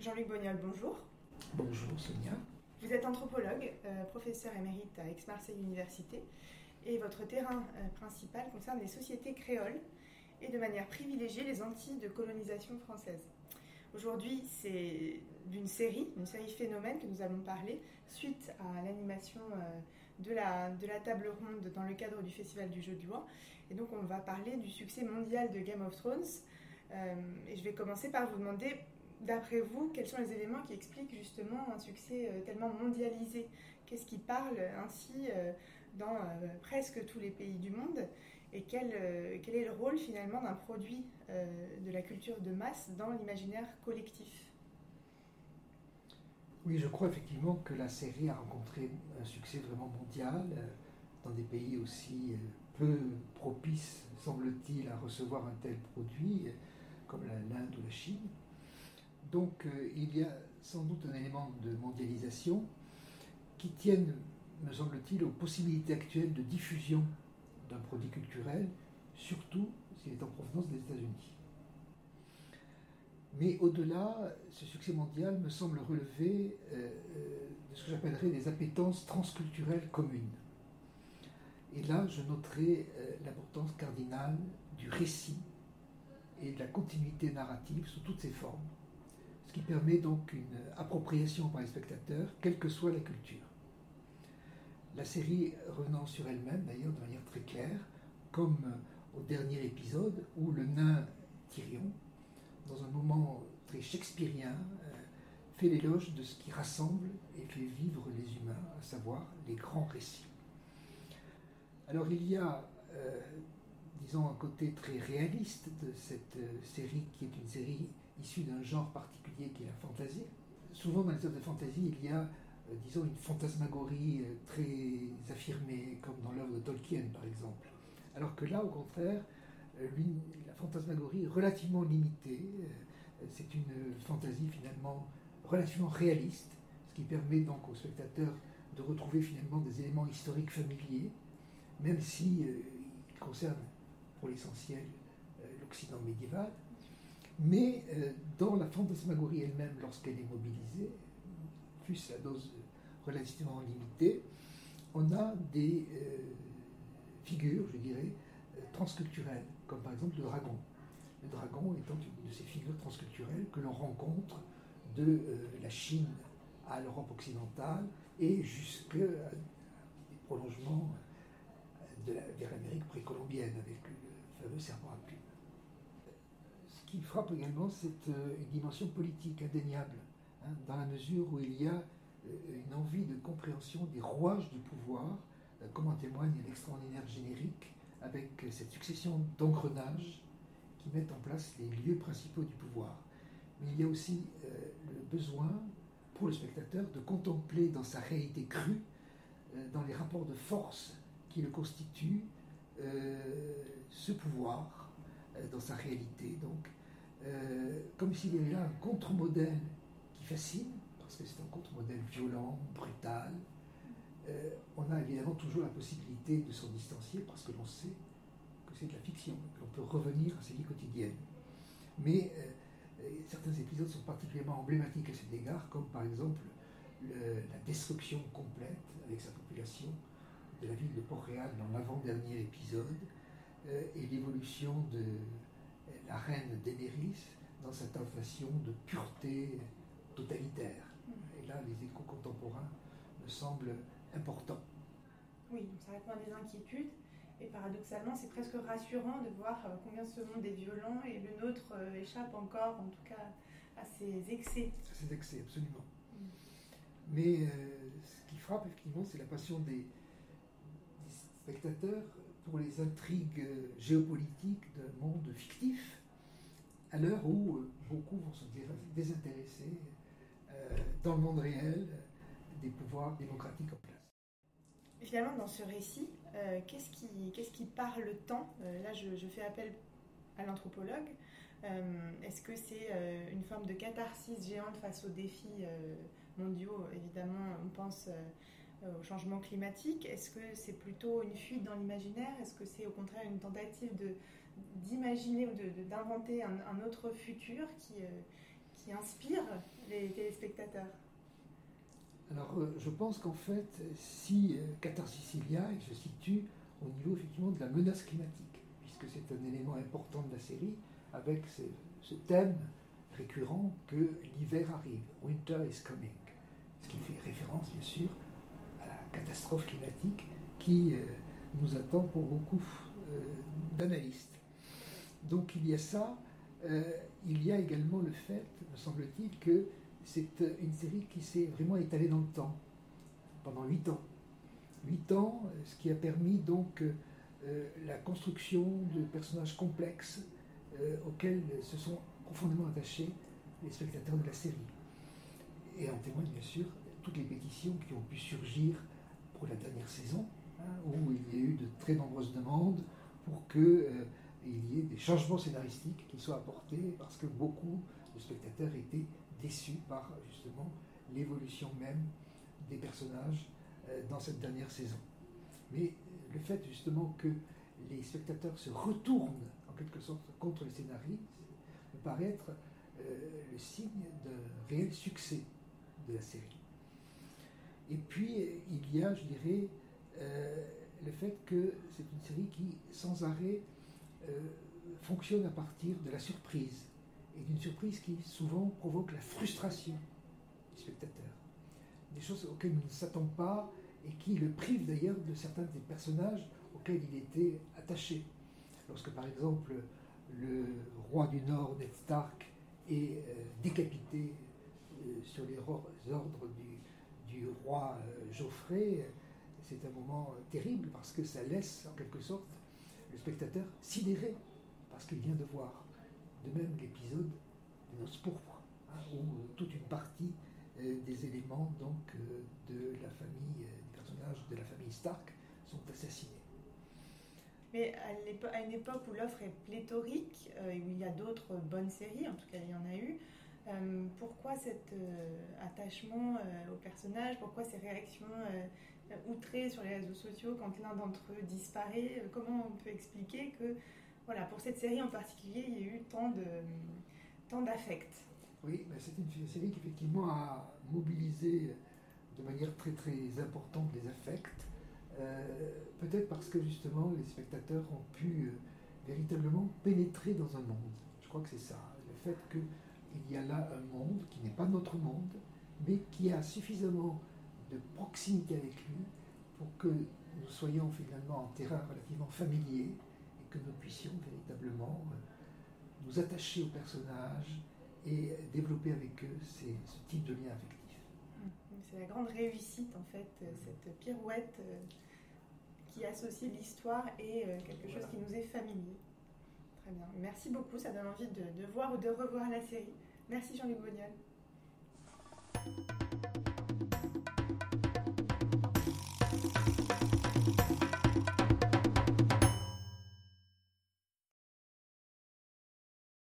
Jean-Luc Bognol, bonjour. Bonjour Sonia. Vous êtes anthropologue, euh, professeur émérite à Aix-Marseille Université, et votre terrain euh, principal concerne les sociétés créoles et de manière privilégiée les Antilles de colonisation française. Aujourd'hui, c'est d'une série, une série phénomène que nous allons parler, suite à l'animation euh, de la, table ronde dans le cadre du Festival du Jeu de Loi. Et donc, on va parler du succès mondial de Game of Thrones. et je vais commencer par vous demander D'après vous, quels sont les éléments qui expliquent justement un succès euh, tellement mondialisé? Qu'est-ce qui parle ainsi euh, dans euh, presque tous les pays du monde? Et quel, quel est le rôle finalement d'un produit de la culture de masse dans l'imaginaire collectif? Oui, je crois effectivement que la série a rencontré un succès vraiment mondial dans des pays aussi peu propices, semble-t-il, à recevoir un tel produit, comme l'Inde ou la Chine. Donc euh, il y a sans doute un élément de mondialisation qui tienne, me semble-t-il, aux possibilités actuelles de diffusion d'un produit culturel, surtout s'il est en provenance des États-Unis. Mais au-delà, ce succès mondial me semble relever euh, euh, de ce que j'appellerais des appétences transculturelles communes. Et là, je noterai l'importance cardinale du récit et de la continuité narrative sous toutes ses formes ce qui permet donc une appropriation par les spectateurs, quelle que soit la culture. La série revenant sur elle-même, d'ailleurs, de manière très claire, comme au dernier épisode où le nain Tyrion, dans un moment très shakespearien, euh, fait l'éloge de ce qui rassemble et fait vivre les humains, à savoir les grands récits. Alors il y a, euh, disons, un côté très réaliste de cette euh, série qui est une série issu d'un genre particulier qui est la fantaisie. Souvent dans les œuvres de fantaisie, il y a, disons, une fantasmagorie très affirmée, comme dans l'œuvre de Tolkien par exemple. Alors que là, au contraire, la fantasmagorie est relativement limitée. C'est une fantaisie finalement relativement réaliste, ce qui permet donc aux spectateurs de retrouver finalement des éléments historiques familiers, même si ils concernent pour l'essentiel l'Occident médiéval. Mais euh, dans la fantasmagorie elle-même, lorsqu'elle est mobilisée, fût-ce la dose relativement limitée, on a des euh, figures, je dirais, euh, transculturelles, comme par exemple le dragon. Le dragon étant une de ces figures transculturelles que l'on rencontre de la Chine à l'Europe occidentale et jusqu'à des prolongements la, vers l'Amérique précolombienne avec le fameux serpent à plumes ce qui frappe également, c'est euh, une dimension politique indéniable, hein, dans la mesure où il y a euh, une envie de compréhension des rouages du pouvoir, euh, comme en témoigne l'extraordinaire générique, avec cette succession d'engrenages qui mettent en place les lieux principaux du pouvoir. Mais il y a aussi le besoin pour le spectateur de contempler dans sa réalité crue, dans les rapports de force qui le constituent, ce pouvoir dans sa réalité. Donc, euh, comme s'il y avait là un contre-modèle qui fascine, parce que c'est un contre-modèle violent, brutal. Euh, on a évidemment toujours la possibilité de s'en distancier parce que l'on sait que c'est de la fiction, que l'on peut revenir à ses vies quotidiennes. Mais euh, certains épisodes sont particulièrement emblématiques à cet égard, comme par exemple la destruction complète avec sa population de la ville de Port-Réal dans l'avant-dernier épisode, et l'évolution de, la reine Daenerys dans cette inflation de pureté totalitaire. Et là, les échos contemporains me semblent importants. Oui, ça répond à des inquiétudes. Et paradoxalement, c'est presque rassurant de voir euh, combien ce monde est violent et le nôtre euh, échappe encore, en tout cas, à ses excès. À ses excès, absolument. Mm. Mais euh, ce qui frappe, effectivement, c'est la passion des, spectateurs pour les intrigues géopolitiques d'un monde fictif, à l'heure où euh, beaucoup vont se désintéresser euh, dans le monde réel des pouvoirs démocratiques en place. Finalement, dans ce récit, euh, qu'est-ce qui, qui, parle tant Là, je, fais appel à l'anthropologue. Est-ce que c'est une forme de catharsis géante face aux défis mondiaux? Évidemment, on pense au changement climatique. Est-ce que c'est plutôt une fuite dans l'imaginaire? Est-ce que c'est au contraire une tentative de, d'imaginer ou d'inventer un, autre futur qui, qui inspire les téléspectateurs? Alors, je pense qu'en fait, si Catharsis il se situe au niveau effectivement de la menace climatique, puisque c'est un élément important de la série, avec ce, thème récurrent que l'hiver arrive, winter is coming, ce qui fait référence bien sûr à la catastrophe climatique qui euh, nous attend pour beaucoup euh, d'analystes. Donc il y a ça, euh, il y a également le fait, me semble-t-il, que c'est une série qui s'est vraiment étalée dans le temps, pendant huit ans. Huit ans, ce qui a permis donc la construction de personnages complexes, euh, auxquels se sont profondément attachés les spectateurs de la série. Et en témoignent bien sûr toutes les pétitions qui ont pu surgir pour la dernière saison, hein, où il y a eu de très nombreuses demandes pour qu'il euh, y ait des changements scénaristiques qui soient apportés, parce que beaucoup de spectateurs étaient déçus par justement l'évolution même des personnages euh, dans cette dernière saison. Mais le fait justement que les spectateurs se retournent quelque sorte contre les scénaristes, me paraît être euh, le signe d'un réel succès de la série. Et puis, il y a, je dirais, euh, le fait que c'est une série qui, sans arrêt, euh, fonctionne à partir de la surprise, et d'une surprise qui souvent provoque la frustration du spectateur. Des choses auxquelles nous ne s'attend pas et qui le privent d'ailleurs de certains des personnages auxquels il était attaché lorsque par exemple le roi du Nord, Ned Stark, est euh, décapité euh, sur les ordres du, roi euh, Geoffrey, c'est un moment terrible parce que ça laisse en quelque sorte le spectateur sidéré parce qu'il vient de voir. De même l'épisode de Noces pourpres, hein, où toute une partie des éléments donc, de la famille, des personnages de la famille Stark sont assassinés. Mais à, une époque où l'offre est pléthorique, euh, où il y a d'autres bonnes séries, en tout cas il y en a eu, euh, pourquoi cet euh, attachement aux personnages Pourquoi ces réactions outrées sur les réseaux sociaux quand l'un d'entre eux disparaît Comment on peut expliquer que, voilà, pour cette série en particulier, il y a eu tant de tant d'affect Oui, c'est une série qui effectivement a mobilisé de manière très très importante les affects. Euh, peut-être parce que justement les spectateurs ont pu euh, véritablement pénétrer dans un monde. Je crois que c'est ça. Le fait qu'il y a là un monde qui n'est pas notre monde, mais qui a suffisamment de proximité avec lui pour que nous soyons finalement en terrain relativement familier que nous puissions véritablement euh, nous attacher aux personnages et développer avec eux ce type de lien affectif. C'est la grande réussite en fait, cette pirouette qui associe l'histoire et euh, quelque chose qui nous est familier. Très bien. Merci beaucoup, ça donne envie de, de voir ou de revoir la série. Merci Jean-Luc Bonial.